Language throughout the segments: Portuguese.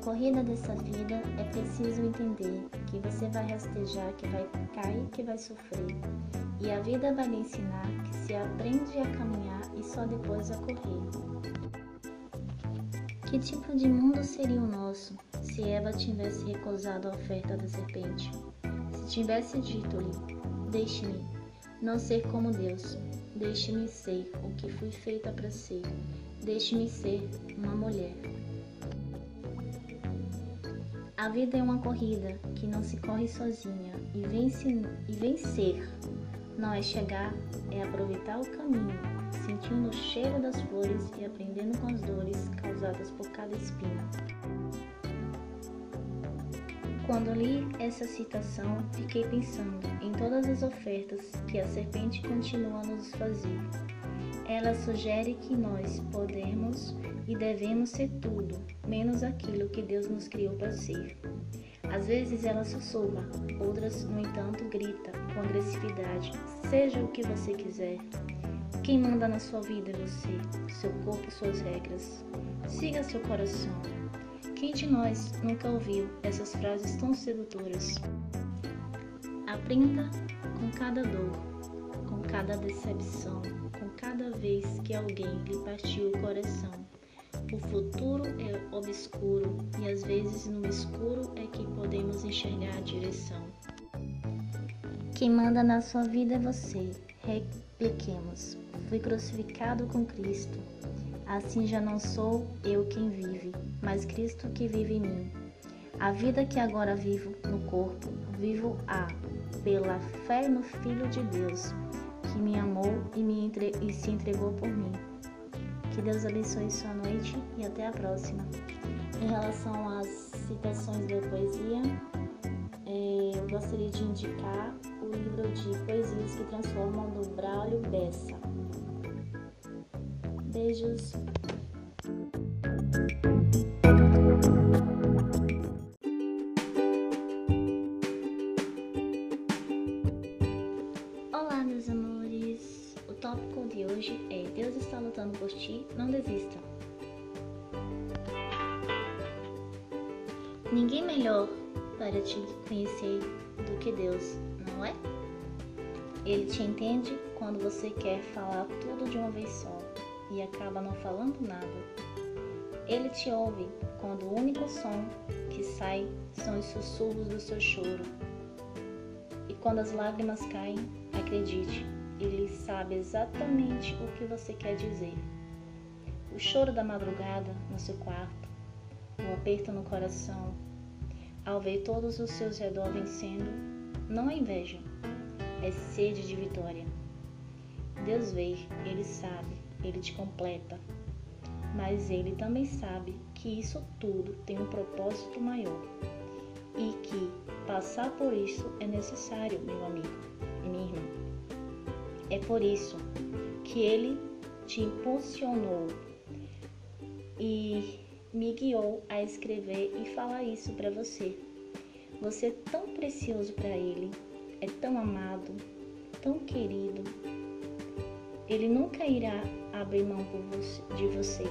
corrida dessa vida é preciso entender que você vai rastejar, que vai cair, que vai sofrer. E a vida vai lhe ensinar que se aprende a caminhar e só depois a correr. Que tipo de mundo seria o nosso se Eva tivesse recusado a oferta da serpente? Se tivesse dito-lhe: Deixe-me não ser como Deus, deixe-me ser o que fui feita para ser, deixe-me ser uma mulher. A vida é uma corrida que não se corre sozinha e, vence, e vencer não é chegar, é aproveitar o caminho, sentindo o cheiro das flores e aprendendo com as dores causadas por cada espinho. Quando li essa citação, fiquei pensando em todas as ofertas que a serpente continua a nos fazer. Ela sugere que nós podemos e devemos ser tudo, menos aquilo que Deus nos criou para ser. Às vezes ela sussurra, outras, no entanto, grita com agressividade: seja o que você quiser. Quem manda na sua vida é você, seu corpo suas regras. Siga seu coração. Quem de nós nunca ouviu essas frases tão sedutoras? Aprenda com cada dor, com cada decepção, cada vez que alguém lhe partiu o coração. O futuro é obscuro e às vezes no escuro é que podemos enxergar a direção. Quem manda na sua vida é você. Repliquemos. Fui crucificado com Cristo. Assim já não sou eu quem vive, mas Cristo que vive em mim. A vida que agora vivo no corpo, vivo a pela fé no Filho de Deus, que me amou e, me entre... e se entregou por mim. Que Deus abençoe sua noite e até a próxima. Em relação às citações da poesia, é, eu gostaria de indicar o livro de poesias que transformam do Braulio Bessa. Beijos. Hoje é Deus está lutando por ti, não desista. Ninguém melhor para te conhecer do que Deus, não é? Ele te entende quando você quer falar tudo de uma vez só e acaba não falando nada. Ele te ouve quando o único som que sai são os sussurros do seu choro. E quando as lágrimas caem, acredite, ele sabe exatamente o que você quer dizer. O choro da madrugada no seu quarto, o aperto no coração, ao ver todos os seus redor vencendo, não é inveja, é sede de vitória. Deus vê, ele sabe, ele te completa. Mas ele também sabe que isso tudo tem um propósito maior e que passar por isso é necessário, meu amigo. É por isso que ele te impulsionou e me guiou a escrever e falar isso para você. Você é tão precioso para ele, é tão amado, tão querido. Ele nunca irá abrir mão você, de você.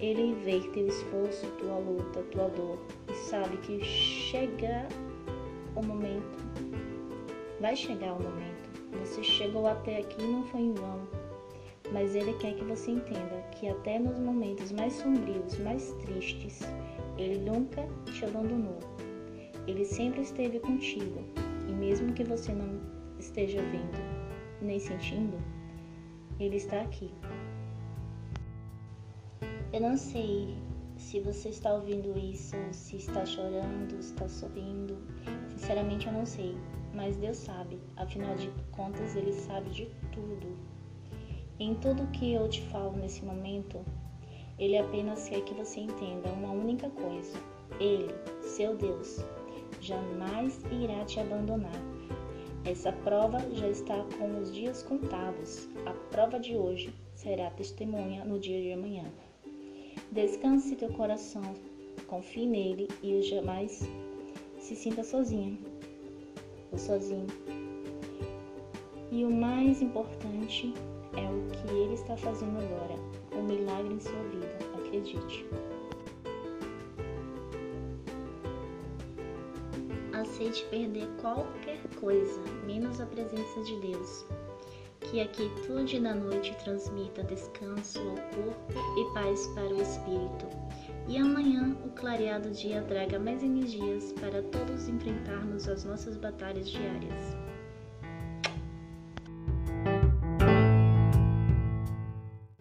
Ele vê teu esforço, tua luta, tua dor e sabe que chega o momento, vai chegar o momento. Você chegou até aqui não foi em vão. Mas Ele quer que você entenda que até nos momentos mais sombrios, mais tristes, Ele nunca te abandonou. Ele sempre esteve contigo. E mesmo que você não esteja vendo nem sentindo, Ele está aqui. Eu não sei se você está ouvindo isso, se está chorando, se está sorrindo. Sinceramente, eu não sei. Mas Deus sabe. Afinal de contas, Ele sabe de tudo. Em tudo que eu te falo nesse momento, Ele apenas quer que você entenda uma única coisa: Ele, seu Deus, jamais irá te abandonar. Essa prova já está com os dias contados. A prova de hoje será testemunha no dia de amanhã. Descanse teu coração, confie nele e jamais se sinta sozinha ou sozinho. E o mais importante é o que ele está fazendo agora, um milagre em sua vida, acredite. Aceite perder qualquer coisa, menos a presença de Deus. Que a quietude da noite transmita descanso ao corpo e paz para o espírito e amanhã o clareado dia traga mais energias para todos enfrentarmos as nossas batalhas diárias.